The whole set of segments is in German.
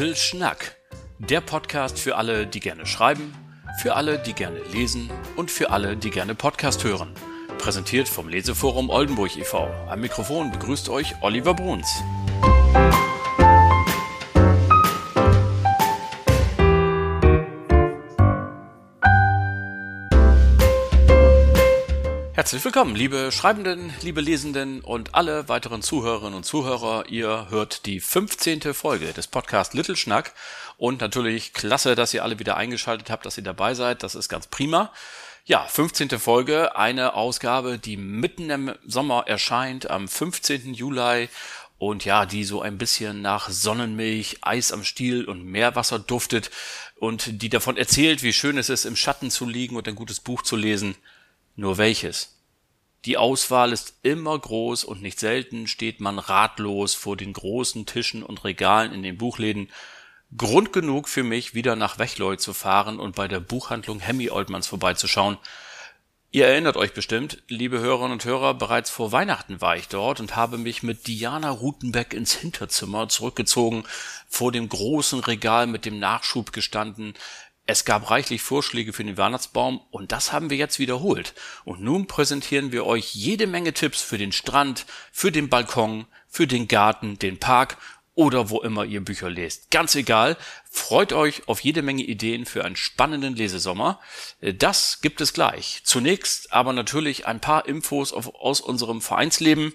Little Schnack. Der Podcast für alle, die gerne schreiben, für alle, die gerne lesen und für alle, die gerne Podcast hören. Präsentiert vom Leseforum Oldenburg e.V. Am Mikrofon begrüßt euch Oliver Bruns. Herzlich willkommen, liebe Schreibenden, liebe Lesenden und alle weiteren Zuhörerinnen und Zuhörer. Ihr hört die 15. Folge des Podcasts Little Schnack und natürlich klasse, dass ihr alle wieder eingeschaltet habt, dass ihr dabei seid. Das ist ganz prima. Ja, 15. Folge, eine Ausgabe, die mitten im Sommer erscheint, am 15. Juli und ja, die so ein bisschen nach Sonnenmilch, Eis am Stiel und Meerwasser duftet und die davon erzählt, wie schön es ist, im Schatten zu liegen und ein gutes Buch zu lesen. Nur welches? Die Auswahl ist immer groß und nicht selten steht man ratlos vor den großen Tischen und Regalen in den Buchläden. Grund genug für mich, wieder nach Wechleu zu fahren und bei der Buchhandlung Hemmy Oldmans vorbeizuschauen. Ihr erinnert euch bestimmt, liebe Hörerinnen und Hörer, bereits vor Weihnachten war ich dort und habe mich mit Diana Rutenbeck ins Hinterzimmer zurückgezogen, vor dem großen Regal mit dem Nachschub gestanden, es gab reichlich Vorschläge für den Weihnachtsbaum und das haben wir jetzt wiederholt. Und nun präsentieren wir euch jede Menge Tipps für den Strand, für den Balkon, für den Garten, den Park oder wo immer ihr Bücher lest. Ganz egal, freut euch auf jede Menge Ideen für einen spannenden Lesesommer. Das gibt es gleich. Zunächst aber natürlich ein paar Infos aus unserem Vereinsleben.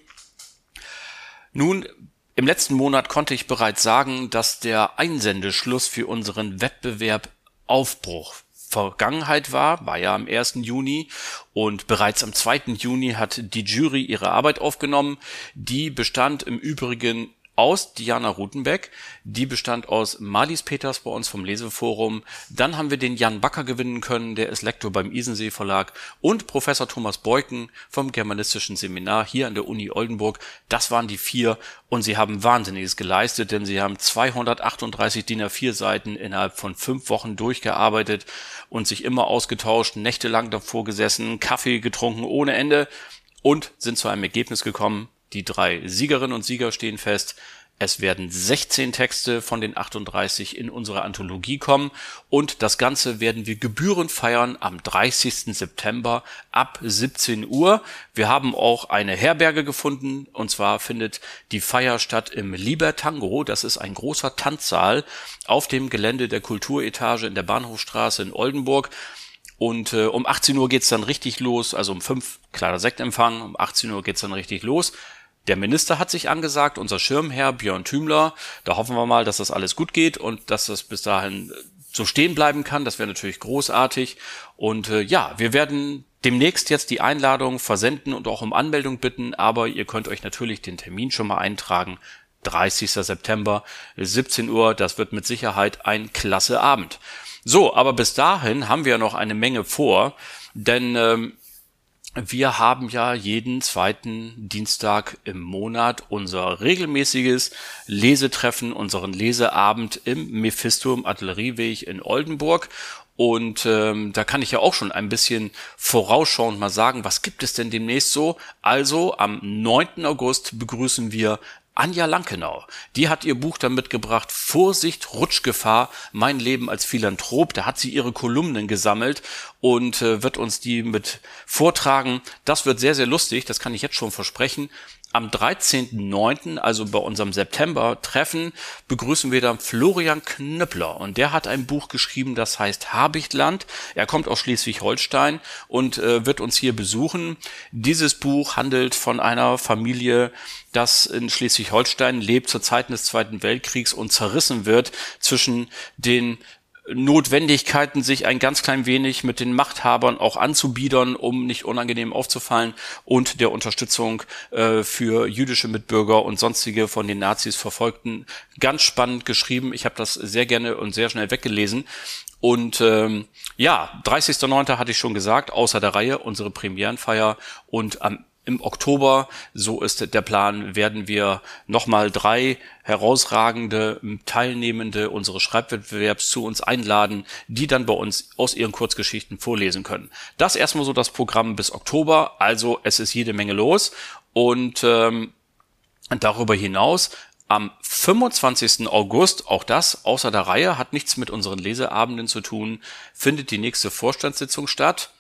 Nun, im letzten Monat konnte ich bereits sagen, dass der Einsendeschluss für unseren Wettbewerb Aufbruch Vergangenheit war, war ja am 1. Juni und bereits am 2. Juni hat die Jury ihre Arbeit aufgenommen. Die bestand im Übrigen aus Diana Rutenbeck. Die bestand aus Marlies Peters bei uns vom Leseforum. Dann haben wir den Jan Backer gewinnen können, der ist Lektor beim Isensee Verlag und Professor Thomas Beuken vom Germanistischen Seminar hier an der Uni Oldenburg. Das waren die vier und sie haben Wahnsinniges geleistet, denn sie haben 238 DIN A4 Seiten innerhalb von fünf Wochen durchgearbeitet und sich immer ausgetauscht, nächtelang davor gesessen, Kaffee getrunken ohne Ende und sind zu einem Ergebnis gekommen, die drei Siegerinnen und Sieger stehen fest. Es werden 16 Texte von den 38 in unsere Anthologie kommen und das Ganze werden wir gebührend feiern am 30. September ab 17 Uhr. Wir haben auch eine Herberge gefunden und zwar findet die Feier statt im Libertango. Das ist ein großer Tanzsaal auf dem Gelände der Kulturetage in der Bahnhofstraße in Oldenburg. Und äh, um 18 Uhr geht's dann richtig los, also um 5 kleiner Sektempfang, um 18 Uhr geht's dann richtig los. Der Minister hat sich angesagt, unser Schirmherr Björn Thümler. Da hoffen wir mal, dass das alles gut geht und dass das bis dahin äh, so stehen bleiben kann. Das wäre natürlich großartig. Und äh, ja, wir werden demnächst jetzt die Einladung versenden und auch um Anmeldung bitten, aber ihr könnt euch natürlich den Termin schon mal eintragen. 30. September, 17 Uhr, das wird mit Sicherheit ein klasse Abend. So, aber bis dahin haben wir noch eine Menge vor, denn ähm, wir haben ja jeden zweiten Dienstag im Monat unser regelmäßiges Lesetreffen, unseren Leseabend im Mephisto im Artillerieweg in Oldenburg. Und ähm, da kann ich ja auch schon ein bisschen vorausschauend mal sagen, was gibt es denn demnächst so? Also am 9. August begrüßen wir Anja Lankenau, die hat ihr Buch dann mitgebracht, Vorsicht, Rutschgefahr, mein Leben als Philanthrop. Da hat sie ihre Kolumnen gesammelt und äh, wird uns die mit vortragen. Das wird sehr, sehr lustig, das kann ich jetzt schon versprechen. Am 13.09., also bei unserem September-Treffen, begrüßen wir dann Florian Knüppler. Und der hat ein Buch geschrieben, das heißt Habichtland. Er kommt aus Schleswig-Holstein und äh, wird uns hier besuchen. Dieses Buch handelt von einer Familie, das in Schleswig-Holstein lebt zur Zeiten des Zweiten Weltkriegs und zerrissen wird zwischen den Notwendigkeiten, sich ein ganz klein wenig mit den Machthabern auch anzubiedern, um nicht unangenehm aufzufallen und der Unterstützung äh, für jüdische Mitbürger und sonstige von den Nazis verfolgten. Ganz spannend geschrieben. Ich habe das sehr gerne und sehr schnell weggelesen. Und ähm, ja, 30.09. hatte ich schon gesagt, außer der Reihe, unsere Premierenfeier und am im Oktober, so ist der Plan, werden wir nochmal drei herausragende Teilnehmende unseres Schreibwettbewerbs zu uns einladen, die dann bei uns aus ihren Kurzgeschichten vorlesen können. Das erstmal so das Programm bis Oktober, also es ist jede Menge los und ähm, darüber hinaus Am 25. August, auch das außer der Reihe, hat nichts mit unseren Leseabenden zu tun, findet die nächste Vorstandssitzung statt.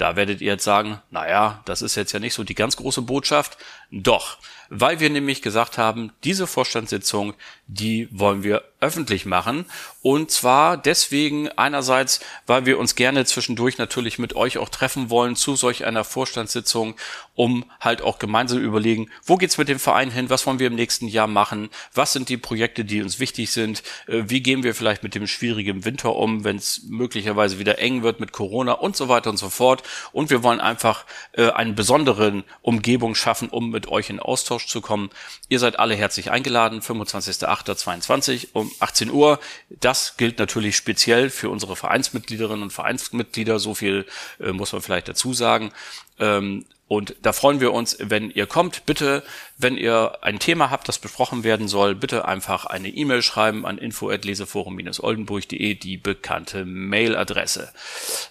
Da werdet ihr jetzt sagen, naja, das ist jetzt ja nicht so die ganz große Botschaft. Doch, weil wir nämlich gesagt haben, diese Vorstandssitzung, die wollen wir öffentlich machen. Und zwar deswegen einerseits, weil wir uns gerne zwischendurch natürlich mit euch auch treffen wollen zu solch einer Vorstandssitzung, um halt auch gemeinsam überlegen, wo geht's mit dem Verein hin, was wollen wir im nächsten Jahr machen, was sind die Projekte, die uns wichtig sind, äh, wie gehen wir vielleicht mit dem schwierigen Winter um, wenn es möglicherweise wieder eng wird mit Corona und so weiter und so fort. Und wir wollen einfach äh, eine besondere Umgebung schaffen, um mit euch in Austausch zu kommen. Ihr seid alle herzlich eingeladen, 25.08.22 um 18 Uhr. Das gilt natürlich speziell für unsere Vereinsmitgliederinnen und Vereinsmitglieder. So viel äh, muss man vielleicht dazu sagen. Ähm, und da freuen wir uns, wenn ihr kommt. Bitte, wenn ihr ein Thema habt, das besprochen werden soll, bitte einfach eine E-Mail schreiben an info@leseforum-oldenburg.de, die bekannte Mailadresse.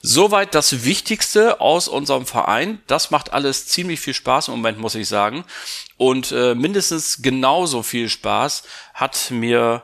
Soweit das Wichtigste aus unserem Verein. Das macht alles ziemlich viel Spaß im Moment, muss ich sagen. Und äh, mindestens genauso viel Spaß hat mir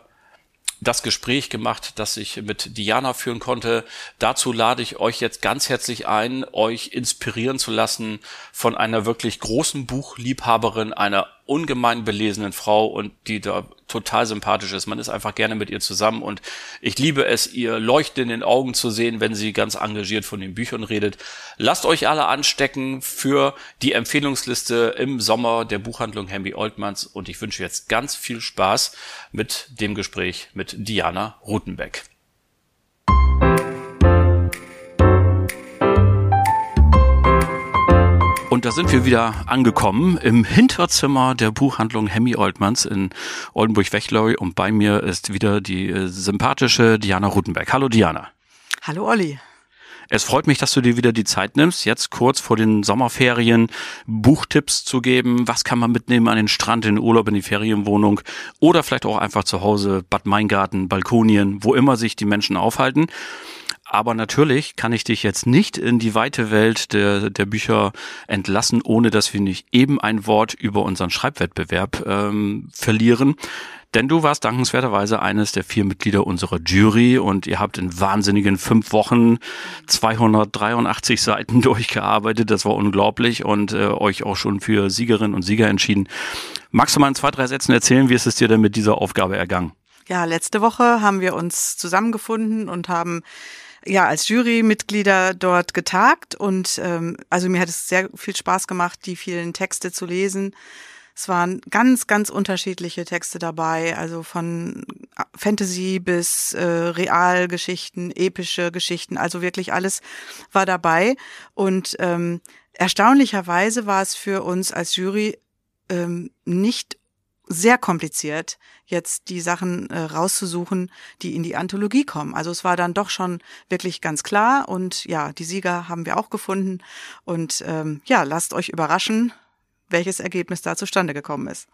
das Gespräch gemacht, das ich mit Diana führen konnte. Dazu lade ich euch jetzt ganz herzlich ein, euch inspirieren zu lassen von einer wirklich großen Buchliebhaberin, einer ungemein belesenen Frau und die da total sympathisch ist. Man ist einfach gerne mit ihr zusammen und ich liebe es, ihr Leuchten in den Augen zu sehen, wenn sie ganz engagiert von den Büchern redet. Lasst euch alle anstecken für die Empfehlungsliste im Sommer der Buchhandlung Hemby Oldmans und ich wünsche jetzt ganz viel Spaß mit dem Gespräch mit Diana Rutenbeck. Und da sind wir wieder angekommen im Hinterzimmer der Buchhandlung Hemmy Oldmans in Oldenburg-Wechleu. Und bei mir ist wieder die äh, sympathische Diana Rutenberg. Hallo Diana. Hallo Olli. Es freut mich, dass du dir wieder die Zeit nimmst, jetzt kurz vor den Sommerferien Buchtipps zu geben. Was kann man mitnehmen an den Strand, in den Urlaub, in die Ferienwohnung oder vielleicht auch einfach zu Hause, Bad Meingarten, Balkonien, wo immer sich die Menschen aufhalten. Aber natürlich kann ich dich jetzt nicht in die weite Welt der, der Bücher entlassen, ohne dass wir nicht eben ein Wort über unseren Schreibwettbewerb ähm, verlieren. Denn du warst dankenswerterweise eines der vier Mitglieder unserer Jury und ihr habt in wahnsinnigen fünf Wochen 283 Seiten durchgearbeitet. Das war unglaublich und äh, euch auch schon für Siegerinnen und Sieger entschieden. Magst du mal in zwei, drei Sätzen erzählen, wie ist es dir denn mit dieser Aufgabe ergangen? Ja, letzte Woche haben wir uns zusammengefunden und haben ja als Jurymitglieder dort getagt und ähm, also mir hat es sehr viel Spaß gemacht, die vielen Texte zu lesen. Es waren ganz, ganz unterschiedliche Texte dabei, also von Fantasy bis äh, Realgeschichten, epische Geschichten, also wirklich alles war dabei. Und ähm, erstaunlicherweise war es für uns als Jury ähm, nicht sehr kompliziert, jetzt die Sachen äh, rauszusuchen, die in die Anthologie kommen. Also es war dann doch schon wirklich ganz klar und ja, die Sieger haben wir auch gefunden und ähm, ja, lasst euch überraschen, welches Ergebnis da zustande gekommen ist.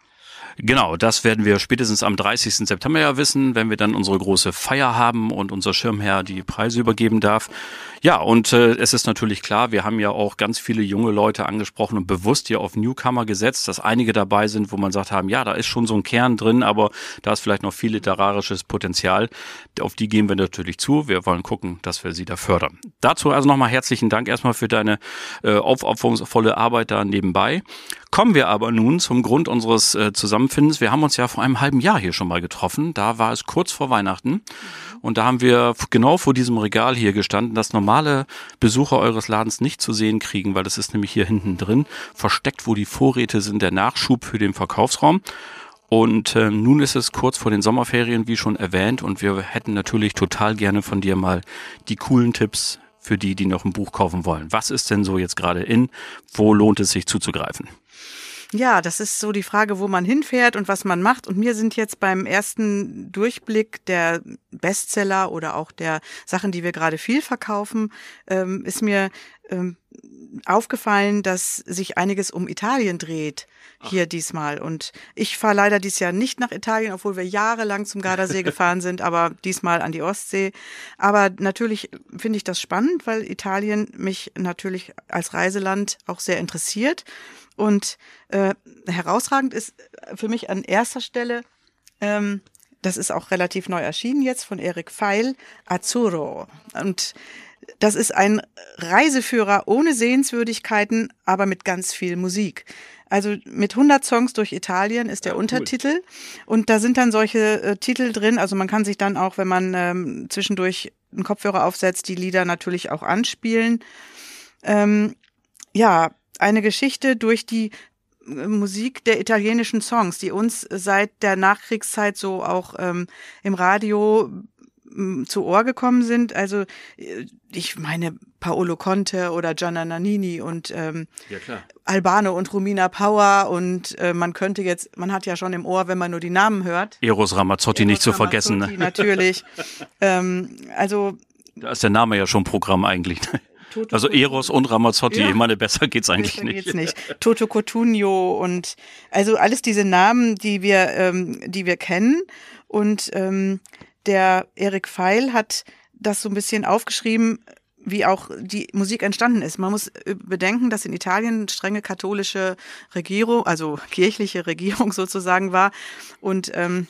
Genau, das werden wir spätestens am 30. September ja wissen, wenn wir dann unsere große Feier haben und unser Schirmherr die Preise übergeben darf. Ja, und äh, es ist natürlich klar, wir haben ja auch ganz viele junge Leute angesprochen und bewusst hier auf Newcomer gesetzt, dass einige dabei sind, wo man sagt haben, ja, da ist schon so ein Kern drin, aber da ist vielleicht noch viel literarisches Potenzial. Auf die gehen wir natürlich zu. Wir wollen gucken, dass wir sie da fördern. Dazu also nochmal herzlichen Dank erstmal für deine äh, aufopferungsvolle Arbeit da nebenbei. Kommen wir aber nun zum Grund unseres äh, Zusammenfindens. Wir haben uns ja vor einem halben Jahr hier schon mal getroffen. Da war es kurz vor Weihnachten. Und da haben wir genau vor diesem Regal hier gestanden, das normale Besucher eures Ladens nicht zu sehen kriegen, weil das ist nämlich hier hinten drin, versteckt, wo die Vorräte sind, der Nachschub für den Verkaufsraum. Und äh, nun ist es kurz vor den Sommerferien, wie schon erwähnt, und wir hätten natürlich total gerne von dir mal die coolen Tipps für die, die noch ein Buch kaufen wollen. Was ist denn so jetzt gerade in? Wo lohnt es sich zuzugreifen? Ja, das ist so die Frage, wo man hinfährt und was man macht. Und mir sind jetzt beim ersten Durchblick der Bestseller oder auch der Sachen, die wir gerade viel verkaufen, ähm, ist mir ähm, aufgefallen, dass sich einiges um Italien dreht hier Ach. diesmal. Und ich fahre leider dieses Jahr nicht nach Italien, obwohl wir jahrelang zum Gardasee gefahren sind, aber diesmal an die Ostsee. Aber natürlich finde ich das spannend, weil Italien mich natürlich als Reiseland auch sehr interessiert. Und äh, herausragend ist für mich an erster Stelle Ähm, das ist auch relativ neu erschienen jetzt von Erik Feil, Azzurro. Und das ist ein Reiseführer ohne Sehenswürdigkeiten, aber mit ganz viel Musik. Also mit 100 Songs durch Italien ist der ja, Untertitel. Cool. Und da sind dann solche äh, Titel drin. Also man kann sich dann auch, wenn man ähm, zwischendurch einen Kopfhörer aufsetzt, die Lieder natürlich auch anspielen. Ähm, ja, eine Geschichte durch die äh, Musik der italienischen Songs, die uns seit der Nachkriegszeit so auch ähm, im Radio zu Ohr gekommen sind. Also äh, ich meine Paolo Conte oder Gianna Nannini und ähm, ja, Albano und Romina Power und äh, man könnte jetzt, man hat ja schon im Ohr, wenn man nur die Namen hört. Eros Ramazzotti Eros nicht zu vergessen. Ne? Natürlich. ähm, also da ist der Name ja schon Programm eigentlich. Ne? Toto also Eros und Ramazzotti, ja. ich meine, besser geht's eigentlich besser nicht. Geht's nicht. Toto Cotugno und also alles diese Namen, die wir, ähm, die wir kennen und ähm, der Erik Feil hat das so ein bisschen aufgeschrieben, wie auch die Musik entstanden ist. Man muss äh, bedenken, dass in Italien strenge katholische Regierung, also kirchliche Regierung sozusagen war und ähm,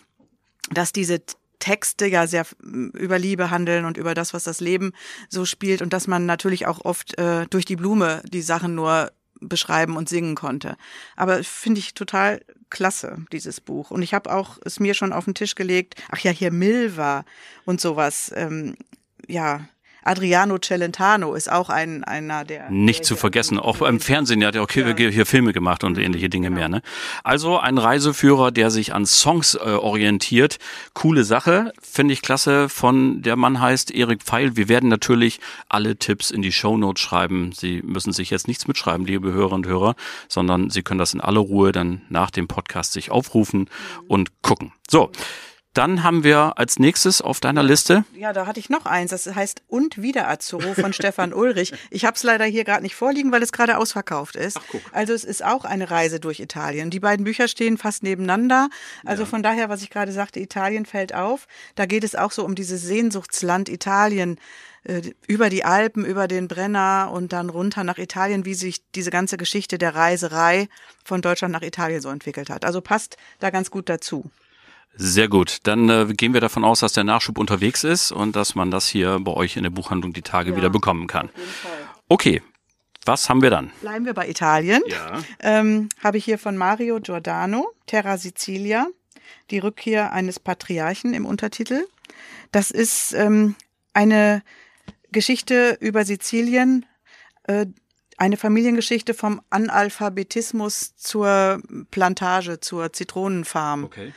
dass diese Texte ja sehr über Liebe handeln und über das, was das Leben so spielt und dass man natürlich auch oft äh, durch die Blume die Sachen nur beschreiben und singen konnte. Aber finde ich total klasse, dieses Buch. Und ich habe auch es mir schon auf den Tisch gelegt, ach ja, hier Milva und sowas. Ähm, ja, Adriano Celentano ist auch ein, einer der. Nicht zu vergessen, auch beim Fernsehen, der hat ja auch hier, ja. hier Filme gemacht und ähnliche Dinge genau. mehr. Ne? Also ein Reiseführer, der sich an Songs äh, orientiert. Coole Sache, finde ich klasse. Von der Mann heißt Erik Pfeil. Wir werden natürlich alle Tipps in die Show Notes schreiben. Sie müssen sich jetzt nichts mitschreiben, liebe Hörer und Hörer, sondern Sie können das in aller Ruhe dann nach dem Podcast sich aufrufen mhm. und gucken. So. Dann haben wir als nächstes auf deiner Liste. Ja, da hatte ich noch eins. Das heißt Und wieder Azzurro von Stefan Ulrich. Ich habe es leider hier gerade nicht vorliegen, weil es gerade ausverkauft ist. Ach, guck. Also es ist auch eine Reise durch Italien. Die beiden Bücher stehen fast nebeneinander. Also ja. von daher, was ich gerade sagte, Italien fällt auf. Da geht es auch so um dieses Sehnsuchtsland Italien äh, über die Alpen, über den Brenner und dann runter nach Italien, wie sich diese ganze Geschichte der Reiserei von Deutschland nach Italien so entwickelt hat. Also passt da ganz gut dazu. Sehr gut. Dann äh, gehen wir davon aus, dass der Nachschub unterwegs ist und dass man das hier bei euch in der Buchhandlung die Tage ja, wieder bekommen kann. Okay. Was haben wir dann? Bleiben wir bei Italien. Ja. Ähm, Habe ich hier von Mario Giordano, Terra Sicilia, die Rückkehr eines Patriarchen im Untertitel. Das ist ähm, eine Geschichte über Sizilien, äh, eine Familiengeschichte vom Analphabetismus zur Plantage, zur Zitronenfarm. Okay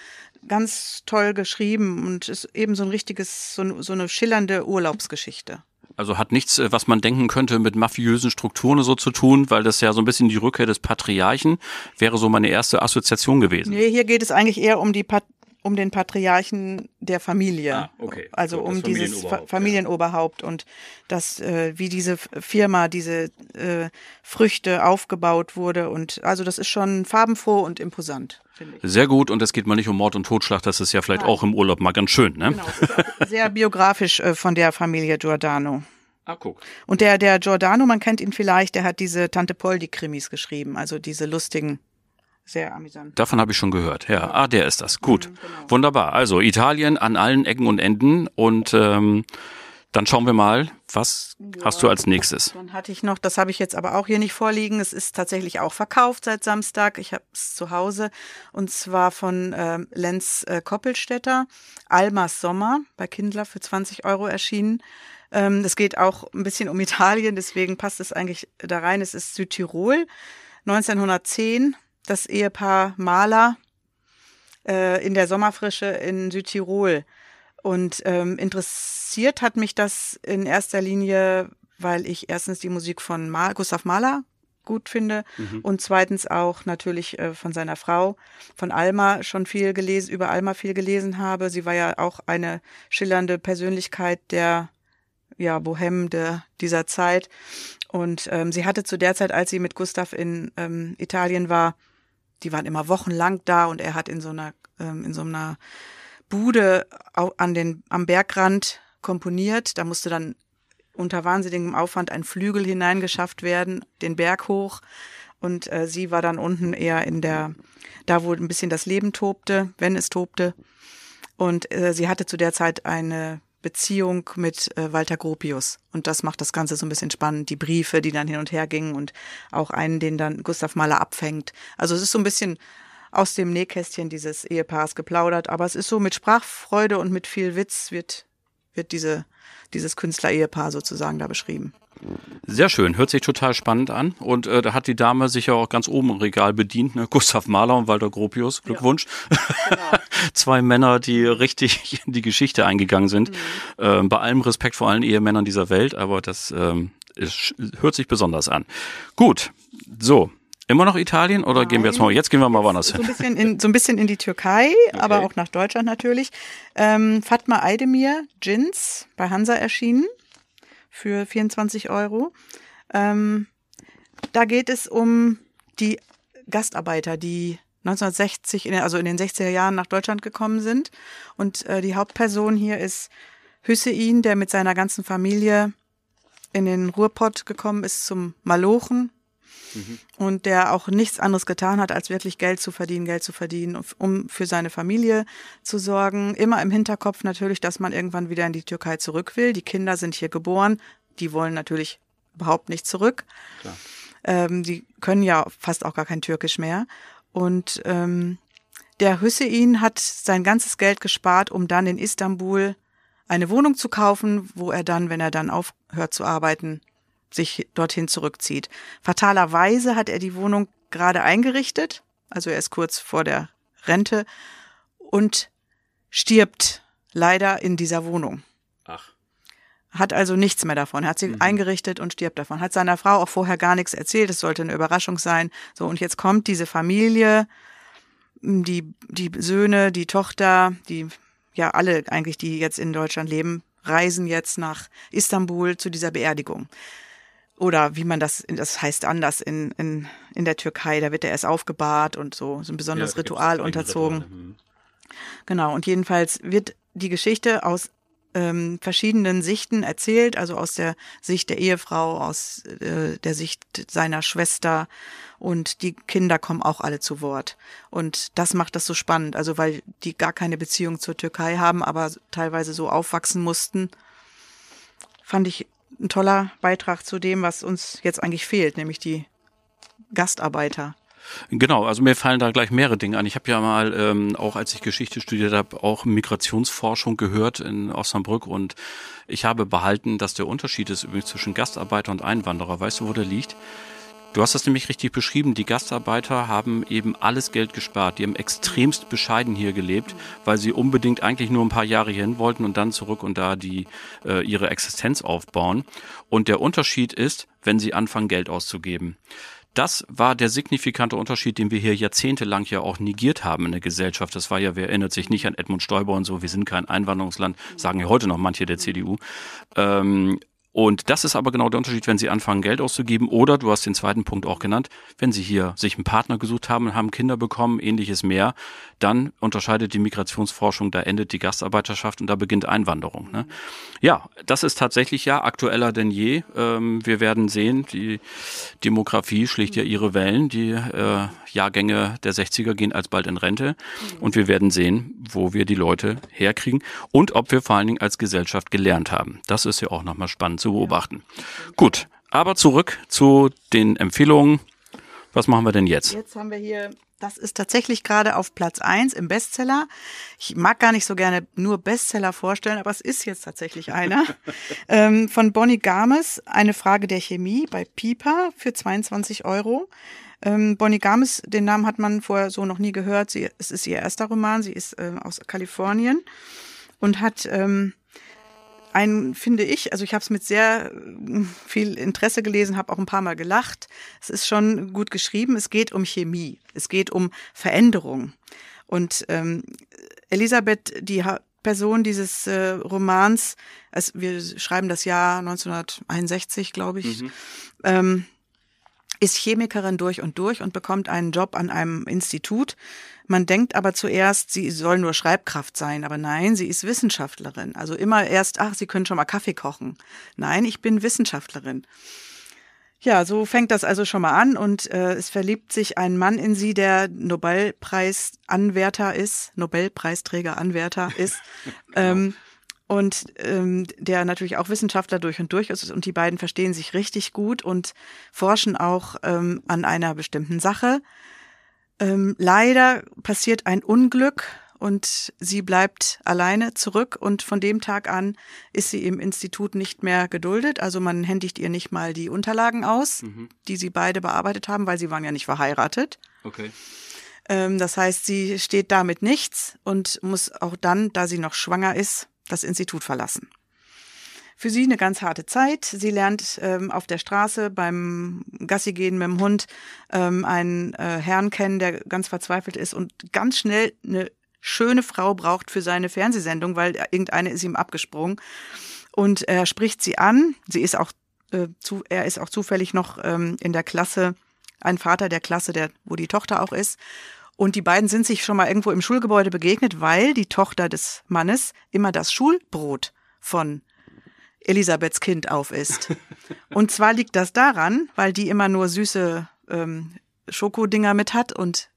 ganz toll geschrieben und ist eben so ein richtiges, so, so eine schillernde Urlaubsgeschichte. Also hat nichts, äh, was man denken könnte, mit mafiösen Strukturen so zu tun, weil das ja so ein bisschen die Rückkehr des Patriarchen wäre so meine erste Assoziation gewesen. Nee, hier geht es eigentlich eher um die Pat um den Patriarchen der Familie. Ah, okay. Also so, um dieses Familienoberhaupt, Familienoberhaupt ja. und das, äh, wie diese Firma, diese äh, Früchte aufgebaut wurde. Und also das ist schon farbenfroh und imposant. Sehr gut, und es geht mal nicht um Mord und Totschlag, das ist ja vielleicht Nein. auch im Urlaub mal ganz schön, ne? Genau, sehr biografisch äh, von der Familie Giordano. Ah, guck. Und der, der Giordano, man kennt ihn vielleicht, der hat diese Tante Poldi-Krimis geschrieben, also diese lustigen sehr amüsant. Davon habe ich schon gehört. Ja, ah, der ist das. Gut, mhm, genau. wunderbar. Also Italien an allen Ecken und Enden und ähm, dann schauen wir mal, was ja, hast du als nächstes? Dann hatte ich noch, das habe ich jetzt aber auch hier nicht vorliegen. Es ist tatsächlich auch verkauft seit Samstag. Ich habe es zu Hause und zwar von ähm, Lenz äh, Koppelstädter. Almas Sommer bei Kindler für 20 Euro erschienen. Ähm, das geht auch ein bisschen um Italien, deswegen passt es eigentlich da rein. Es ist Südtirol. 1910 das Ehepaar Maler äh, in der Sommerfrische in Südtirol. Und ähm, interessiert hat mich das in erster Linie, weil ich erstens die Musik von Mal Gustav Mahler gut finde mhm. und zweitens auch natürlich äh, von seiner Frau, von Alma schon viel gelesen, über Alma viel gelesen habe. Sie war ja auch eine schillernde Persönlichkeit der ja, Bohem der, dieser Zeit. Und ähm, sie hatte zu der Zeit, als sie mit Gustav in ähm, Italien war, die waren immer wochenlang da und er hat in so einer, ähm, in so einer Bude an den, am Bergrand komponiert. Da musste dann unter wahnsinnigem Aufwand ein Flügel hineingeschafft werden, den Berg hoch. Und äh, sie war dann unten eher in der, da wo ein bisschen das Leben tobte, wenn es tobte. Und äh, sie hatte zu der Zeit eine Beziehung mit äh, Walter Gropius. Und das macht das Ganze so ein bisschen spannend. Die Briefe, die dann hin und her gingen und auch einen, den dann Gustav Mahler abfängt. Also es ist so ein bisschen aus dem Nähkästchen dieses Ehepaars geplaudert, aber es ist so mit Sprachfreude und mit viel Witz wird, wird diese, dieses Künstler-Ehepaar sozusagen da beschrieben. Sehr schön, hört sich total spannend an. Und äh, da hat die Dame sich ja auch ganz oben im Regal bedient, ne? Gustav Mahler und Walter Gropius. Glückwunsch. Ja. Genau. Zwei Männer, die richtig in die Geschichte eingegangen sind. Mhm. Ähm, bei allem Respekt vor allen Ehemännern dieser Welt, aber das ähm, ist, hört sich besonders an. Gut, so. Immer noch Italien oder Nein. gehen wir jetzt mal? Jetzt gehen wir mal woanders hin. So ein bisschen in, so ein bisschen in die Türkei, okay. aber auch nach Deutschland natürlich. Ähm, Fatma Aydemir, Jins, bei Hansa erschienen für 24 Euro. Ähm, da geht es um die Gastarbeiter, die 1960, in, also in den 60er Jahren nach Deutschland gekommen sind. Und äh, die Hauptperson hier ist Hüssein, der mit seiner ganzen Familie in den Ruhrpott gekommen ist zum Malochen. Mhm. Und der auch nichts anderes getan hat, als wirklich Geld zu verdienen, Geld zu verdienen, um für seine Familie zu sorgen. Immer im Hinterkopf natürlich, dass man irgendwann wieder in die Türkei zurück will. Die Kinder sind hier geboren. Die wollen natürlich überhaupt nicht zurück. Klar. Ähm, die können ja fast auch gar kein Türkisch mehr. Und ähm, der Hüseyin hat sein ganzes Geld gespart, um dann in Istanbul eine Wohnung zu kaufen, wo er dann, wenn er dann aufhört zu arbeiten, sich dorthin zurückzieht. Fatalerweise hat er die Wohnung gerade eingerichtet, also er ist kurz vor der Rente und stirbt leider in dieser Wohnung. Ach. Hat also nichts mehr davon. Er hat sie mhm. eingerichtet und stirbt davon. Hat seiner Frau auch vorher gar nichts erzählt. Es sollte eine Überraschung sein. So, und jetzt kommt diese Familie, die, die Söhne, die Tochter, die, ja, alle eigentlich, die jetzt in Deutschland leben, reisen jetzt nach Istanbul zu dieser Beerdigung oder wie man das, das heißt anders in, in, in der Türkei, da wird er erst aufgebahrt und so, so ein besonderes ja, Ritual unterzogen. Mhm. Genau, und jedenfalls wird die Geschichte aus ähm, verschiedenen Sichten erzählt, also aus der Sicht der Ehefrau, aus äh, der Sicht seiner Schwester und die Kinder kommen auch alle zu Wort. Und das macht das so spannend, also weil die gar keine Beziehung zur Türkei haben, aber teilweise so aufwachsen mussten. Fand ich ein toller Beitrag zu dem, was uns jetzt eigentlich fehlt, nämlich die Gastarbeiter. Genau, also mir fallen da gleich mehrere Dinge an. Ich habe ja mal, ähm, auch als ich Geschichte studiert habe, auch Migrationsforschung gehört in Osnabrück und ich habe behalten, dass der Unterschied ist übrigens zwischen Gastarbeiter und Einwanderer. Weißt du, wo der liegt? Du hast das nämlich richtig beschrieben. Die Gastarbeiter haben eben alles Geld gespart. Die haben extremst bescheiden hier gelebt, weil sie unbedingt eigentlich nur ein paar Jahre hierhin wollten und dann zurück und da die äh, ihre Existenz aufbauen. Und der Unterschied ist, wenn sie anfangen, Geld auszugeben. Das war der signifikante Unterschied, den wir hier jahrzehntelang ja auch negiert haben in der Gesellschaft. Das war ja, wer erinnert sich nicht an Edmund Stoiber und so, wir sind kein Einwanderungsland, sagen ja heute noch manche der CDU. Ähm, und das ist aber genau der Unterschied, wenn Sie anfangen, Geld auszugeben oder, du hast den zweiten Punkt auch genannt, wenn Sie hier sich einen Partner gesucht haben und haben Kinder bekommen, ähnliches mehr, dann unterscheidet die Migrationsforschung, da endet die Gastarbeiterschaft und da beginnt Einwanderung. Ne? Ja, das ist tatsächlich ja aktueller denn je. Ähm, wir werden sehen, die Demografie schlägt ja ihre Wellen. Die äh, Jahrgänge der 60er gehen alsbald in Rente und wir werden sehen, wo wir die Leute herkriegen und ob wir vor allen Dingen als Gesellschaft gelernt haben. Das ist ja auch nochmal spannend zu beobachten. Gut, aber zurück zu den Empfehlungen. Was machen wir denn jetzt? Jetzt haben wir hier, das ist tatsächlich gerade auf Platz eins im Bestseller. Ich mag gar nicht so gerne nur Bestseller vorstellen, aber es ist jetzt tatsächlich einer. ähm, von Bonnie Games, eine Frage der Chemie bei Pipa für 22 Euro. Ähm, Bonnie Games, den Namen hat man vorher so noch nie gehört. Sie, es ist ihr erster Roman. Sie ist äh, aus Kalifornien und hat ähm, ein, finde ich, also ich habe es mit sehr äh, viel Interesse gelesen, habe auch ein paar Mal gelacht. Es ist schon gut geschrieben. Es geht um Chemie. Es geht um Veränderung. Und ähm, Elisabeth, die Person dieses äh, Romans, also wir schreiben das Jahr 1961, glaube ich, mhm. ähm, ist Chemikerin durch und durch und bekommt einen Job an einem Institut. Man denkt aber zuerst, sie soll nur Schreibkraft sein, aber nein, sie ist Wissenschaftlerin. Also immer erst, ach, sie können schon mal Kaffee kochen. Nein, ich bin Wissenschaftlerin. Ja, so fängt das also schon mal an und äh, es verliebt sich ein Mann in sie, der Nobelpreisanwärter ist, Nobelpreisträger-Anwärter ist. genau. ähm, und ähm, der natürlich auch Wissenschaftler durch und durch ist und die beiden verstehen sich richtig gut und forschen auch ähm, an einer bestimmten Sache. Ähm, leider passiert ein Unglück und sie bleibt alleine zurück und von dem Tag an ist sie im Institut nicht mehr geduldet. Also man händigt ihr nicht mal die Unterlagen aus, mhm. die sie beide bearbeitet haben, weil sie waren ja nicht verheiratet. Okay. Ähm, das heißt, sie steht da mit nichts und muss auch dann, da sie noch schwanger ist, das Institut verlassen. Für sie eine ganz harte Zeit. Sie lernt ähm, auf der Straße beim Gassi gehen mit dem Hund ähm, einen äh, Herrn kennen, der ganz verzweifelt ist und ganz schnell eine schöne Frau braucht für seine Fernsehsendung, weil irgendeine ist ihm abgesprungen. Und er spricht sie an. Sie ist auch äh, zu, er ist auch zufällig noch ähm, in der Klasse, ein Vater der Klasse, der, wo die Tochter auch ist. Und die beiden sind sich schon mal irgendwo im Schulgebäude begegnet, weil die Tochter des Mannes immer das Schulbrot von Elisabeths Kind aufisst. Und zwar liegt das daran, weil die immer nur süße ähm, Schokodinger mit hat und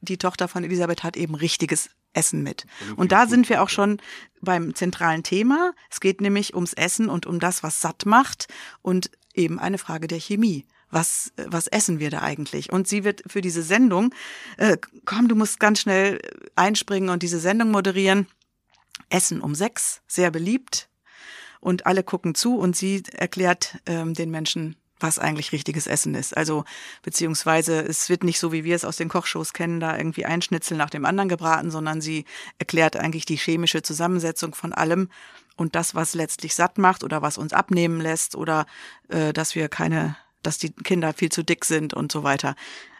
die Tochter von Elisabeth hat eben richtiges Essen mit. Und da sind wir auch schon beim zentralen Thema. Es geht nämlich ums Essen und um das, was satt macht und eben eine Frage der Chemie was, was essen wir da eigentlich? Und sie wird für diese Sendung, äh, komm, du musst ganz schnell einspringen und diese Sendung moderieren. Essen um sechs, sehr beliebt. Und alle gucken zu und sie erklärt ähm, den Menschen, was eigentlich richtiges Essen ist. Also beziehungsweise es wird nicht so, wie wir es aus den Kochshows kennen, da irgendwie ein Schnitzel nach dem anderen gebraten, sondern sie erklärt eigentlich die chemische Zusammensetzung von allem und das, was letztlich satt macht oder was uns abnehmen lässt oder äh, dass wir keine dass die Kinder viel zu dick sind und so weiter.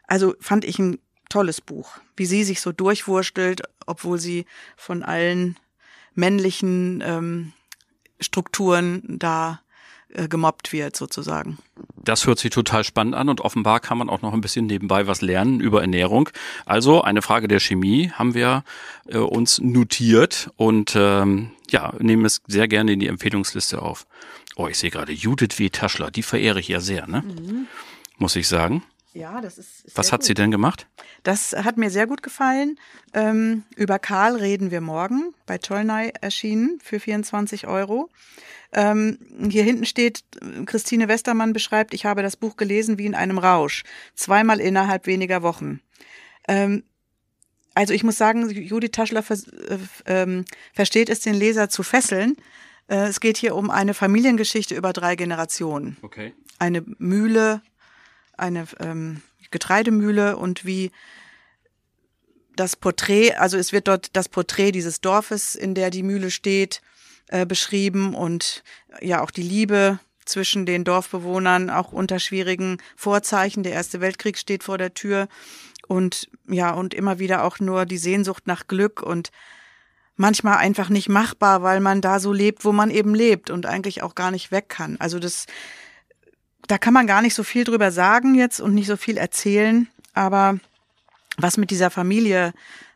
Also fand ich ein tolles Buch, wie sie sich so durchwurstelt, obwohl sie von allen männlichen ähm, Strukturen da äh, gemobbt wird sozusagen. Das hört sich total spannend an und offenbar kann man auch noch ein bisschen nebenbei was lernen über Ernährung. Also eine Frage der Chemie haben wir äh, uns notiert und ähm, ja, nehmen es sehr gerne in die Empfehlungsliste auf. Oh, ich sehe gerade Judith W. Taschler, die verehre ich ja sehr, ne? Mhm. Muss ich sagen. Ja, das ist. ist Was hat gut. sie denn gemacht? Das hat mir sehr gut gefallen. Ähm, über Karl reden wir morgen bei Tolnay erschienen für 24 Euro. Ähm, hier hinten steht, Christine Westermann beschreibt, ich habe das Buch gelesen wie in einem Rausch. Zweimal innerhalb weniger Wochen. Ähm, also ich muss sagen, Judith Taschler vers äh, ähm, versteht es, den Leser zu fesseln. Äh, es geht hier um eine Familiengeschichte über drei Generationen. Okay. Eine Mühle, eine ähm, Getreidemühle und wie das Porträt, also es wird dort das Porträt dieses Dorfes, in der die Mühle steht, äh, beschrieben und ja auch die Liebe zwischen den Dorfbewohnern, auch unter schwierigen Vorzeichen. Der Erste Weltkrieg steht vor der Tür und ja, und immer wieder auch nur die Sehnsucht nach Glück und manchmal einfach nicht machbar, weil man da so lebt, wo man eben lebt und eigentlich auch gar nicht weg kann. Also das, da kann man gar nicht so viel drüber sagen jetzt und nicht so viel erzählen, aber was mit dieser Familie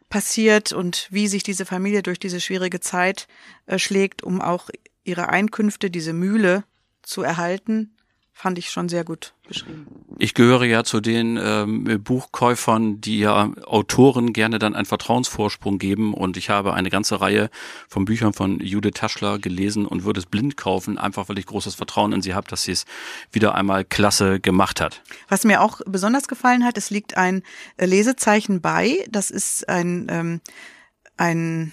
passiert und wie sich diese Familie durch diese schwierige Zeit äh, schlägt, um auch ihre Einkünfte, diese Mühle zu erhalten, fand ich schon sehr gut beschrieben. Ich gehöre ja zu den ähm, Buchkäufern, die ja Autoren gerne dann einen Vertrauensvorsprung geben und ich habe eine ganze Reihe von Büchern von Judith Taschler gelesen und würde es blind kaufen, einfach weil ich großes Vertrauen in sie habe, dass sie es wieder einmal klasse gemacht hat. Was mir auch besonders gefallen hat, es liegt ein äh, Lesezeichen bei, das ist ein ähm, ein ein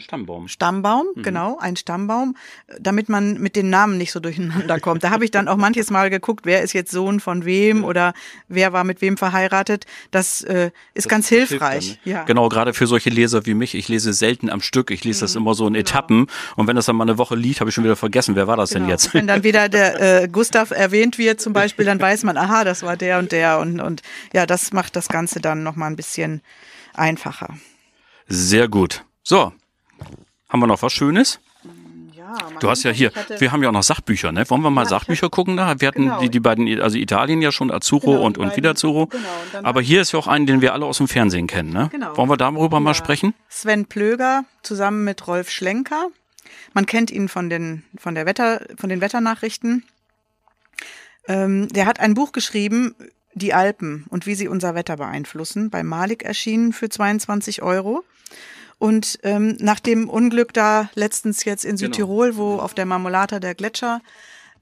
Stammbaum. Stammbaum, mhm. genau, ein Stammbaum, damit man mit den Namen nicht so durcheinander kommt. Da habe ich dann auch manches Mal geguckt, wer ist jetzt Sohn von wem ja. oder wer war mit wem verheiratet. Das äh, ist das ganz hilfreich. Dann, ne? ja. Genau, gerade für solche Leser wie mich. Ich lese selten am Stück. Ich lese mhm. das immer so in genau. Etappen. Und wenn das dann mal eine Woche liegt, habe ich schon wieder vergessen, wer war das genau. denn jetzt? Wenn dann wieder der äh, Gustav erwähnt wird zum Beispiel, dann weiß man, aha, das war der und der. Und, und ja, das macht das Ganze dann nochmal ein bisschen einfacher. Sehr gut. So, haben wir noch was Schönes? Ja, du hast ja hier, wir haben ja auch noch Sachbücher, ne? Wollen wir mal ja, Sachbücher gucken da? Wir hatten genau. die, die beiden, also Italien ja schon, Azzurro genau, und, und wieder Azzurro. Genau, Aber hier ist ja auch einen, den wir alle aus dem Fernsehen kennen, ne? Genau. Wollen wir darüber ja. mal sprechen? Sven Plöger zusammen mit Rolf Schlenker. Man kennt ihn von den, von der Wetter, von den Wetternachrichten. Ähm, der hat ein Buch geschrieben, Die Alpen und wie sie unser Wetter beeinflussen, bei Malik erschienen für 22 Euro. Und ähm, nach dem Unglück da letztens jetzt in Genau. Südtirol, wo auf der Marmolata der Gletscher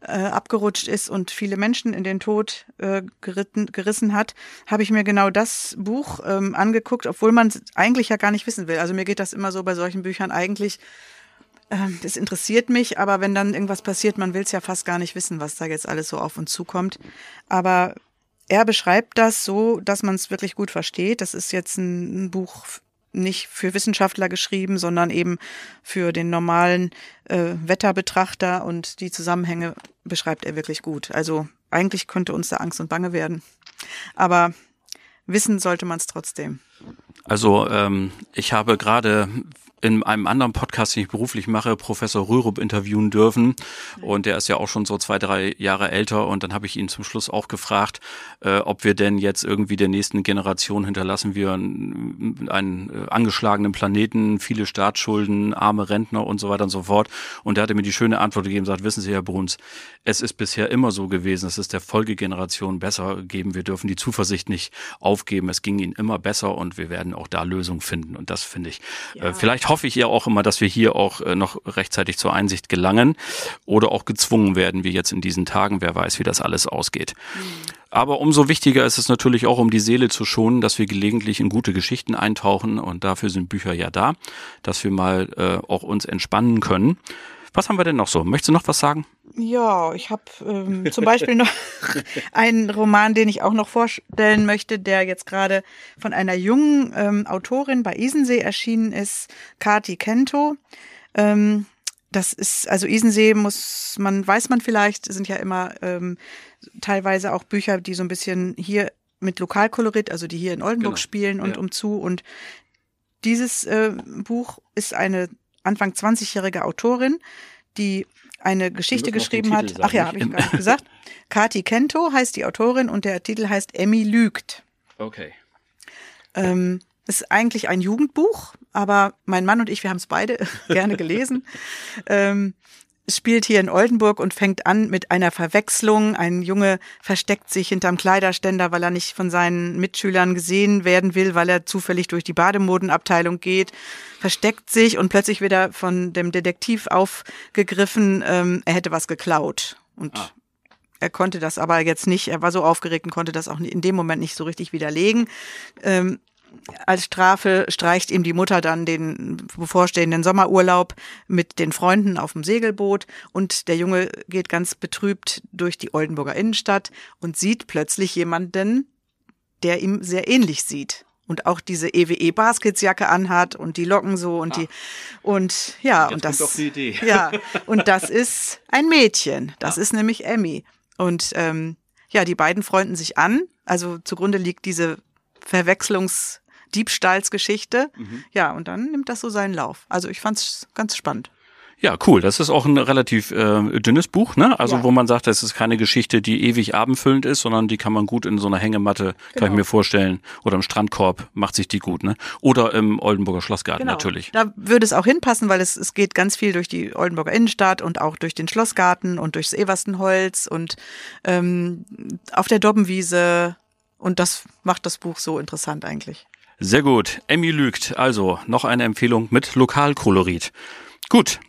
äh, abgerutscht ist und viele Menschen in den Tod äh, geritten, gerissen hat, habe ich mir genau das Buch ähm, angeguckt, obwohl man es eigentlich ja gar nicht wissen will. Also mir geht das immer so bei solchen Büchern eigentlich, ähm, das interessiert mich, aber wenn dann irgendwas passiert, man will es ja fast gar nicht wissen, was da jetzt alles so auf uns zukommt. Aber er beschreibt das so, dass man es wirklich gut versteht. Das ist jetzt ein, ein Buch nicht für Wissenschaftler geschrieben, sondern eben für den normalen äh, Wetterbetrachter und die Zusammenhänge beschreibt er wirklich gut. Also eigentlich könnte uns da Angst und Bange werden. Aber wissen sollte man es trotzdem. Also ähm, ich habe gerade in einem anderen Podcast, den ich beruflich mache, Professor Rürup interviewen dürfen. Und der ist ja auch schon so zwei, drei Jahre älter. Und dann habe ich ihn zum Schluss auch gefragt, äh, ob wir denn jetzt irgendwie der nächsten Generation hinterlassen wir einen, einen äh, angeschlagenen Planeten, viele Staatsschulden, arme Rentner und so weiter und so fort. Und er hatte mir die schöne Antwort gegeben, sagt, wissen Sie, Herr Bruns, es ist bisher immer so gewesen, es der Folgegeneration besser geben. Wir dürfen die Zuversicht nicht aufgeben. Es ging ihnen immer besser und wir werden da Lösungen finden. Und das finde ich. Äh, vielleicht hoffe ich ja auch immer, dass wir hier auch äh, noch rechtzeitig zur Einsicht gelangen oder auch gezwungen werden, wie jetzt in diesen Tagen. Wer weiß, wie das alles ausgeht. Aber umso wichtiger ist es natürlich auch, um die Seele zu schonen, dass wir gelegentlich in gute Geschichten eintauchen. Und dafür sind Bücher ja da, dass wir mal äh, auch uns entspannen können. Was haben wir denn noch so? Möchtest du noch was sagen? Ja, ich habe ähm, zum Beispiel noch einen Roman, den ich auch noch vorstellen möchte, der jetzt gerade von einer jungen ähm, Autorin bei Isensee erschienen ist, Kati Kento. Ähm, das ist, also Isensee muss man, weiß man vielleicht, sind ja immer ähm, teilweise auch Bücher, die so ein bisschen hier mit Lokalkolorit, also die hier in Oldenburg Genau, spielen und ja. umzu. Und dieses äh, Buch ist eine Anfang 20-jährige Autorin, die eine Geschichte geschrieben hat. Sagen, Ach ja, habe ich gar nicht gesagt. Kati Kento heißt die Autorin und der Titel heißt Emmy lügt. Okay. Ähm, ist eigentlich ein Jugendbuch, aber mein Mann und ich, wir haben es beide gerne gelesen. ähm, spielt hier in Oldenburg und fängt an mit einer Verwechslung. Ein Junge versteckt sich hinterm Kleiderständer, weil er nicht von seinen Mitschülern gesehen werden will, weil er zufällig durch die Bademodenabteilung geht, versteckt sich und plötzlich wird er von dem Detektiv aufgegriffen, ähm, er hätte was geklaut. Und Ah. er konnte das aber jetzt nicht, er war so aufgeregt und konnte das auch in dem Moment nicht so richtig widerlegen. Ähm, als Strafe streicht ihm die Mutter dann den bevorstehenden Sommerurlaub mit den Freunden auf dem Segelboot und der Junge geht ganz betrübt durch die Oldenburger Innenstadt und sieht plötzlich jemanden, der ihm sehr ähnlich sieht und auch diese EWE Basketsjacke anhat und die Locken so und die und ja Jetzt und das doch die Idee. ja und das ist ein Mädchen. Das ist nämlich Emmy. Und ähm, ja die beiden freunden sich an. Also zugrunde liegt diese Verwechslungs Diebstahlsgeschichte. Ja, und dann nimmt das so seinen Lauf. Also ich fand's ganz spannend. Ja, cool. Das ist auch ein relativ äh, dünnes Buch, ne? Also Ja. wo man sagt, das ist keine Geschichte, die ewig abendfüllend ist, sondern die kann man gut in so einer Hängematte, kann ich Genau. mir vorstellen, oder im Strandkorb macht sich die gut, ne? Oder im Oldenburger Schlossgarten Genau. natürlich. Da würde es auch hinpassen, weil es, es geht ganz viel durch die Oldenburger Innenstadt und auch durch den Schlossgarten und durchs Everstenholz und ähm, auf der Dobbenwiese. Und das macht das Buch so interessant eigentlich. Sehr gut. Emmy lügt. Also noch eine Empfehlung mit Lokalkolorit. Gut.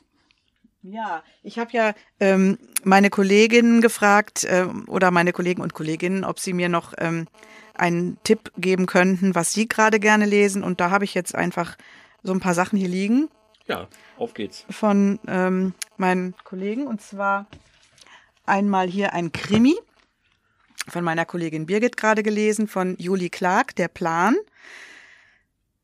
Ja, ich habe ja ähm, meine Kolleginnen gefragt ähm, oder meine Kollegen und Kolleginnen, ob sie mir noch ähm, einen Tipp geben könnten, was sie gerade gerne lesen. Und da habe ich jetzt einfach so ein paar Sachen hier liegen Ja, auf geht's. von ähm, meinen Kollegen. Und zwar einmal hier ein Krimi von meiner Kollegin Birgit gerade gelesen, von Julie Clark, Der Plan.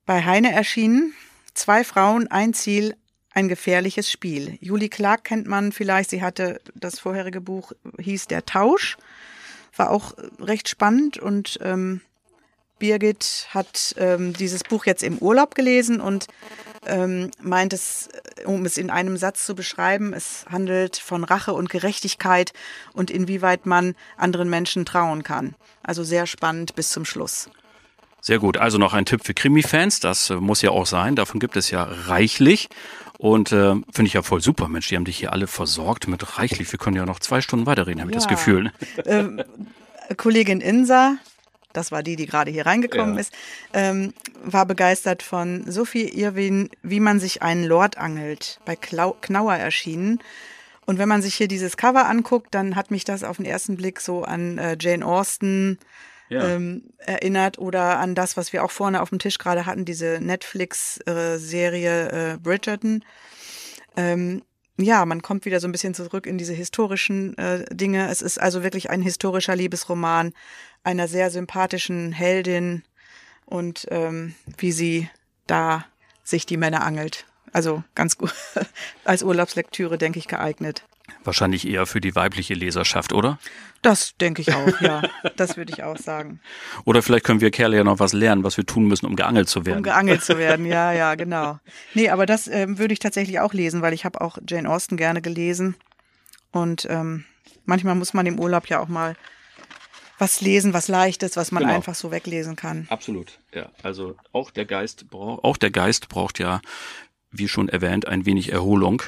Bei Heine erschienen. Zwei Frauen, ein Ziel, ein gefährliches Spiel. Julie Clark kennt man vielleicht. Sie hatte das vorherige Buch, hieß Der Tausch. War auch recht spannend und ähm, Birgit hat ähm, dieses Buch jetzt im Urlaub gelesen und ähm, meint es, äh, um es in einem Satz zu beschreiben, es handelt von Rache und Gerechtigkeit und inwieweit man anderen Menschen trauen kann. Also sehr spannend bis zum Schluss. Sehr gut. Also noch ein Tipp für Krimi-Fans. Das äh, muss ja auch sein. Davon gibt es ja reichlich. Und äh, finde ich ja voll super, Mensch. Die haben dich hier alle versorgt mit reichlich. Wir können ja noch zwei Stunden weiterreden, habe ja. ich das Gefühl. Ähm, Kollegin Insa, das war die, die gerade hier reingekommen ja. ist, ähm, war begeistert von Sophie Irwin, wie man sich einen Lord angelt, bei Klau Knauer erschienen. Und wenn man sich hier dieses Cover anguckt, dann hat mich das auf den ersten Blick so an äh, Jane Austen ähm, erinnert oder an das, was wir auch vorne auf dem Tisch gerade hatten, diese Netflix-Serie äh, Bridgerton. Ähm, ja, man kommt wieder so ein bisschen zurück in diese historischen äh, Dinge. Es ist also wirklich ein historischer Liebesroman einer sehr sympathischen Heldin und ähm, wie sie da sich die Männer angelt. Also ganz gut als Urlaubslektüre, denke ich, geeignet. Wahrscheinlich eher für die weibliche Leserschaft, oder? Das denke ich auch, ja. Das würde ich auch sagen. Oder vielleicht können wir Kerle ja noch was lernen, was wir tun müssen, um geangelt zu werden. Um geangelt zu werden, ja, ja, genau. Nee, aber das ähm, würde ich tatsächlich auch lesen, weil ich habe auch Jane Austen gerne gelesen. Und ähm, manchmal muss man im Urlaub ja auch mal was lesen, was leichtes, was man genau. einfach so weglesen kann. Absolut, ja. Also auch der Geist braucht, auch der Geist braucht ja wie schon erwähnt, ein wenig Erholung.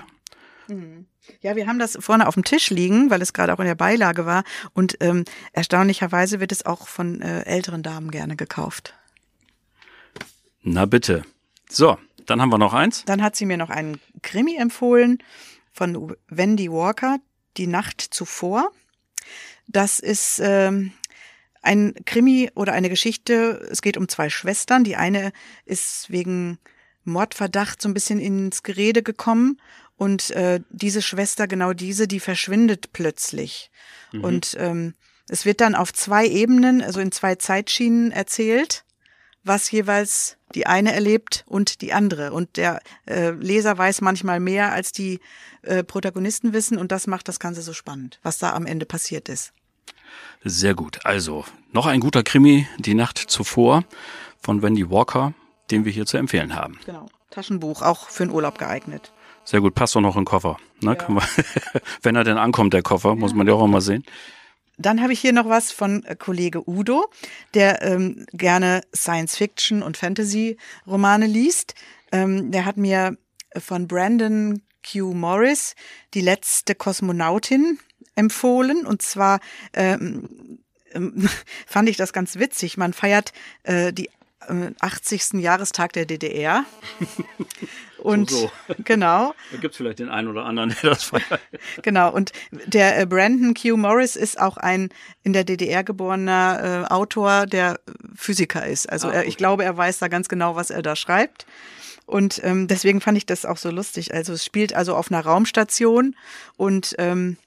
Mhm. Ja, wir haben das vorne auf dem Tisch liegen, weil es gerade auch in der Beilage war. Und ähm, erstaunlicherweise wird es auch von äh, älteren Damen gerne gekauft. Na bitte. So, dann haben wir noch eins. Dann hat sie mir noch einen Krimi empfohlen von Wendy Walker, Die Nacht zuvor. Das ist ähm, ein Krimi oder eine Geschichte. Es geht um zwei Schwestern. Die eine ist wegen Mordverdacht so ein bisschen ins Gerede gekommen. Und äh, diese Schwester, genau diese, die verschwindet plötzlich. Mhm. Und ähm, es wird dann auf zwei Ebenen, also in zwei Zeitschienen erzählt, was jeweils die eine erlebt und die andere. Und der äh, Leser weiß manchmal mehr, als die äh, Protagonisten wissen. Und das macht das Ganze so spannend, was da am Ende passiert ist. Sehr gut. Also, noch ein guter Krimi, Die Nacht zuvor von Wendy Walker den wir hier zu empfehlen haben. Genau. Taschenbuch, auch für den Urlaub geeignet. Sehr gut, passt doch noch in den Koffer. Ne? Ja. Man, wenn er denn ankommt, der Koffer, ja. muss man ja auch mal sehen. Dann habe ich hier noch was von äh, Kollege Udo, der ähm, gerne Science-Fiction und Fantasy-Romane liest. Ähm, der hat mir von Brandon Q. Morris die letzte Kosmonautin empfohlen. Und zwar ähm fand ich das ganz witzig. Man feiert äh, die 80. Jahrestag der DDR. Und so, so. genau. Da gibt es vielleicht den einen oder anderen, der das feiert. Genau. Und der äh, Brandon Q. Morris ist auch ein in der DDR geborener äh, Autor, der Physiker ist. Also ah, okay. er, ich glaube, er weiß da ganz genau, was er da schreibt. Und ähm, deswegen fand ich das auch so lustig. Also es spielt also auf einer Raumstation und ähm,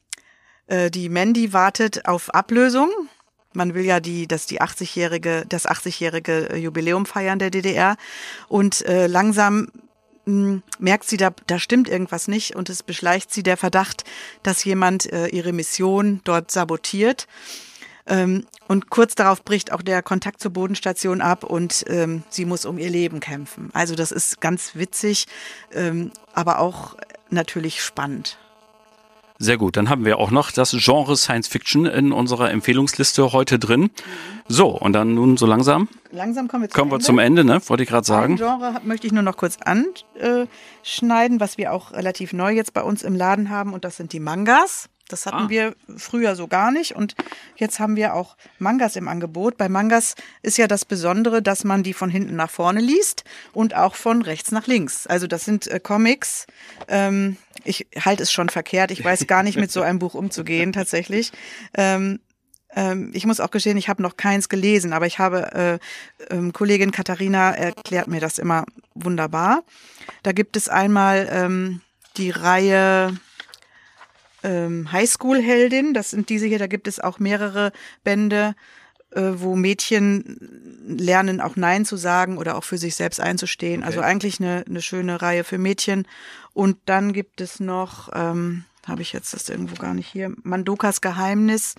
äh, die Mandy wartet auf Ablösung man will ja die, dass die 80-jährige, das 80-jährige äh, Jubiläum feiern der DDR. Und äh, langsam mh, hm, merkt sie, da, da stimmt irgendwas nicht und es beschleicht sie der Verdacht, dass jemand äh, ihre Mission dort sabotiert. Ähm, und kurz darauf bricht auch der Kontakt zur Bodenstation ab und ähm, sie muss um ihr Leben kämpfen. Also das ist ganz witzig, ähm, aber auch natürlich spannend. Sehr gut, dann haben wir auch noch das Genre Science Fiction in unserer Empfehlungsliste heute drin. So, und dann nun so langsam. Langsam kommen wir zum kommen Ende. Wir zum Ende, ne? Wollte ich gerade sagen. Ein Genre möchte ich nur noch kurz anschneiden, was wir auch relativ neu jetzt bei uns im Laden haben, und das sind die Mangas. Das hatten ah. wir früher so gar nicht und jetzt haben wir auch Mangas im Angebot. Bei Mangas ist ja das Besondere, dass man die von hinten nach vorne liest und auch von rechts nach links. Also das sind äh, Comics. Ähm, ich halte es schon verkehrt. Ich weiß gar nicht mit so einem Buch umzugehen tatsächlich. Ähm, ähm, ich muss auch gestehen, ich habe noch keins gelesen, aber ich habe äh, ähm, Kollegin Katharina erklärt mir das immer wunderbar. Da gibt es einmal ähm, die Reihe ähm, Highschool-Heldin. Das sind diese hier, da gibt es auch mehrere Bände, äh, wo Mädchen lernen, auch Nein zu sagen oder auch für sich selbst einzustehen. Okay. Also eigentlich eine, eine schöne Reihe für Mädchen. Und dann gibt es noch, ähm, habe ich jetzt das irgendwo gar nicht hier, Mandokas Geheimnis.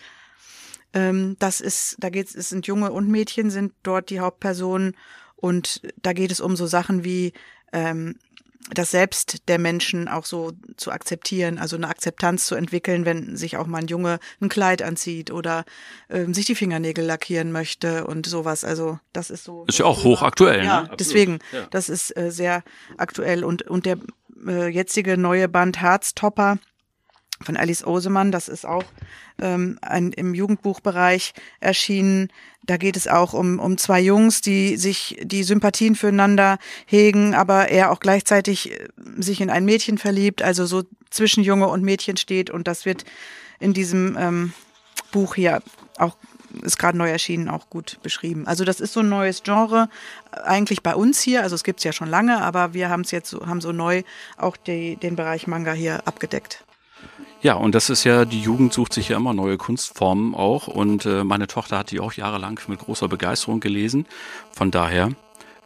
Ähm, das ist, da geht es sind Junge und Mädchen, sind dort die Hauptpersonen. Und da geht es um so Sachen wie, ähm, das Selbst der Menschen auch so zu akzeptieren, also eine Akzeptanz zu entwickeln, wenn sich auch mal ein Junge ein Kleid anzieht oder ähm, sich die Fingernägel lackieren möchte und sowas. Also das ist so. Ist ja auch hochaktuell. Ja, ne? deswegen, ja. das ist äh, sehr aktuell und und der äh, jetzige neue Band Herztopper von Alice Osemann, das ist auch ähm, ein, im Jugendbuchbereich erschienen. Da geht es auch um, um zwei Jungs, die sich die Sympathien füreinander hegen, aber er auch gleichzeitig äh, sich in ein Mädchen verliebt, also so zwischen Junge und Mädchen steht. Und das wird in diesem ähm, Buch hier auch ist gerade neu erschienen, auch gut beschrieben. Also das ist so ein neues Genre, äh, eigentlich bei uns hier, also es gibt es ja schon lange, aber wir haben es jetzt so, haben so neu auch die, den Bereich Manga hier abgedeckt. Ja, und das ist ja, die Jugend sucht sich ja immer neue Kunstformen auch. Und äh, meine Tochter hat die auch jahrelang mit großer Begeisterung gelesen. Von daher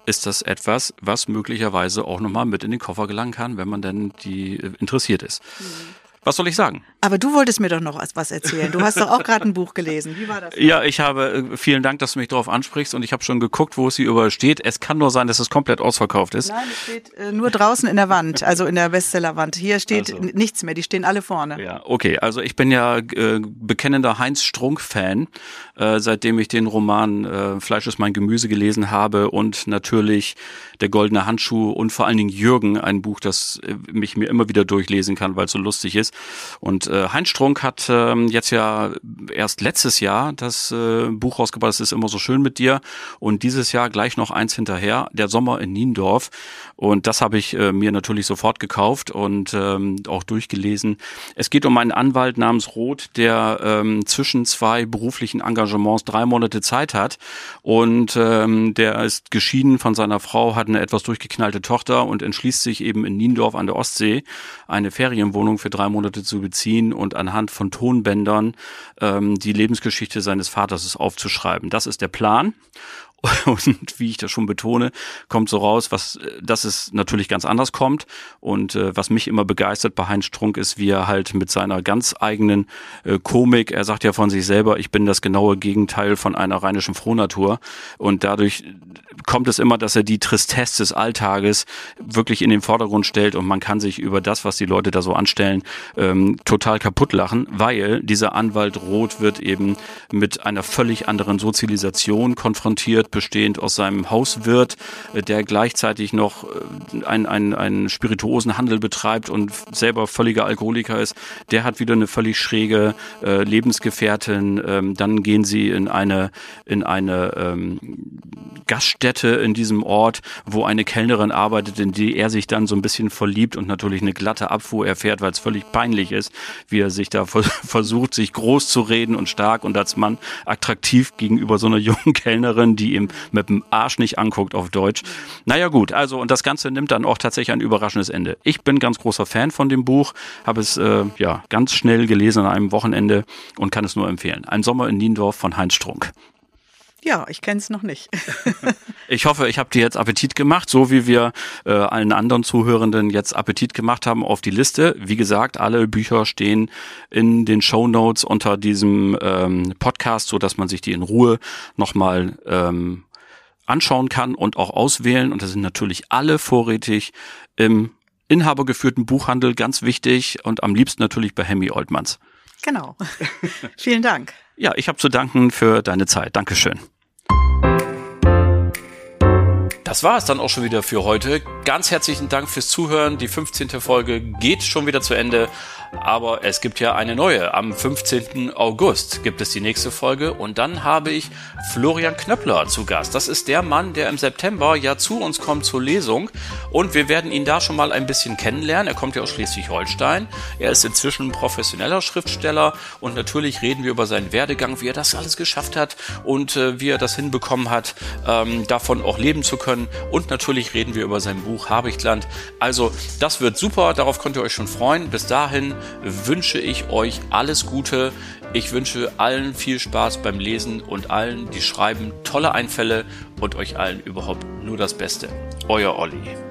ist das etwas, was möglicherweise auch nochmal mit in den Koffer gelangen kann, wenn man denn die äh, interessiert ist. Mhm. Was soll ich sagen? Aber du wolltest mir doch noch was erzählen. Du hast doch auch gerade ein Buch gelesen. Wie war das? Ja, ich habe, äh, vielen Dank, dass du mich darauf ansprichst und ich habe schon geguckt, wo es hier überall steht. Es kann nur sein, dass es komplett ausverkauft ist. Nein, es steht äh, nur draußen in der Wand, also in der Bestsellerwand. Hier steht also. nichts mehr, die stehen alle vorne. Ja, okay. Also ich bin ja äh, bekennender Heinz Strunk-Fan, äh, seitdem ich den Roman äh, Fleisch ist mein Gemüse gelesen habe und natürlich Der goldene Handschuh und vor allen Dingen Jürgen, ein Buch, das äh, mich mir immer wieder durchlesen kann, weil es so lustig ist. Und äh, Heinz Strunk hat ähm, jetzt ja erst letztes Jahr das äh, Buch rausgebracht, es ist immer so schön mit dir. Und dieses Jahr gleich noch eins hinterher, Der Sommer in Niendorf. Und das habe ich äh, mir natürlich sofort gekauft und ähm, auch durchgelesen. Es geht um einen Anwalt namens Roth, der ähm, zwischen zwei beruflichen Engagements drei Monate Zeit hat. Und ähm, der ist geschieden von seiner Frau, hat eine etwas durchgeknallte Tochter und entschließt sich eben in Niendorf an der Ostsee eine Ferienwohnung für drei Monate zu beziehen und anhand von Tonbändern ähm, die Lebensgeschichte seines Vaters aufzuschreiben. Das ist der Plan. Und wie ich das schon betone, kommt so raus, was, dass es natürlich ganz anders kommt. Und äh, was mich immer begeistert bei Heinz Strunk ist, wie er halt mit seiner ganz eigenen äh, Komik, er sagt ja von sich selber, ich bin das genaue Gegenteil von einer rheinischen Frohnatur. Und dadurch kommt es immer, dass er die Tristesse des Alltages wirklich in den Vordergrund stellt und man kann sich über das, was die Leute da so anstellen, ähm, total kaputt lachen, weil dieser Anwalt Roth wird eben mit einer völlig anderen Sozialisation konfrontiert, bestehend aus seinem Hauswirt, äh, der gleichzeitig noch äh, einen, einen, Spirituosenhandel betreibt und selber völliger Alkoholiker ist. Der hat wieder eine völlig schräge äh, Lebensgefährtin. Ähm, dann gehen sie in eine, in eine ähm, Gaststätte in diesem Ort, wo eine Kellnerin arbeitet, in die er sich dann so ein bisschen verliebt und natürlich eine glatte Abfuhr erfährt, weil es völlig peinlich ist, wie er sich da versucht, sich groß zu reden und stark und als Mann attraktiv gegenüber so einer jungen Kellnerin, die ihm mit dem Arsch nicht anguckt auf Deutsch. Naja gut, also und das Ganze nimmt dann auch tatsächlich ein überraschendes Ende. Ich bin ganz großer Fan von dem Buch, habe es äh, ja ganz schnell gelesen an einem Wochenende und kann es nur empfehlen. Ein Sommer in Niendorf von Heinz Strunk. Ja, ich kenne es noch nicht. ich hoffe, ich habe dir jetzt Appetit gemacht, so wie wir äh, allen anderen Zuhörenden jetzt Appetit gemacht haben auf die Liste. Wie gesagt, alle Bücher stehen in den Show Notes unter diesem ähm, Podcast, so dass man sich die in Ruhe nochmal ähm, anschauen kann und auch auswählen. Und das sind natürlich alle vorrätig im inhabergeführten Buchhandel, ganz wichtig und am liebsten natürlich bei Hemi Oldmans. Genau. Vielen Dank. Ja, ich habe zu danken für deine Zeit. Dankeschön. Das war es dann auch schon wieder für heute. Ganz herzlichen Dank fürs Zuhören. Die 15. Folge geht schon wieder zu Ende. Aber es gibt ja eine neue. Am 15. August gibt es die nächste Folge und dann habe ich Florian Knöppler zu Gast. Das ist der Mann, der im September ja zu uns kommt zur Lesung und wir werden ihn da schon mal ein bisschen kennenlernen. Er kommt ja aus Schleswig-Holstein. Er ist inzwischen professioneller Schriftsteller und natürlich reden wir über seinen Werdegang, wie er das alles geschafft hat und äh, wie er das hinbekommen hat, ähm, davon auch leben zu können. Und natürlich reden wir über sein Buch Habichtland. Also das wird super, darauf könnt ihr euch schon freuen. Bis dahin wünsche ich euch alles Gute. Ich wünsche allen viel Spaß beim Lesen und allen, die schreiben, tolle Einfälle und euch allen überhaupt nur das Beste. Euer Olli.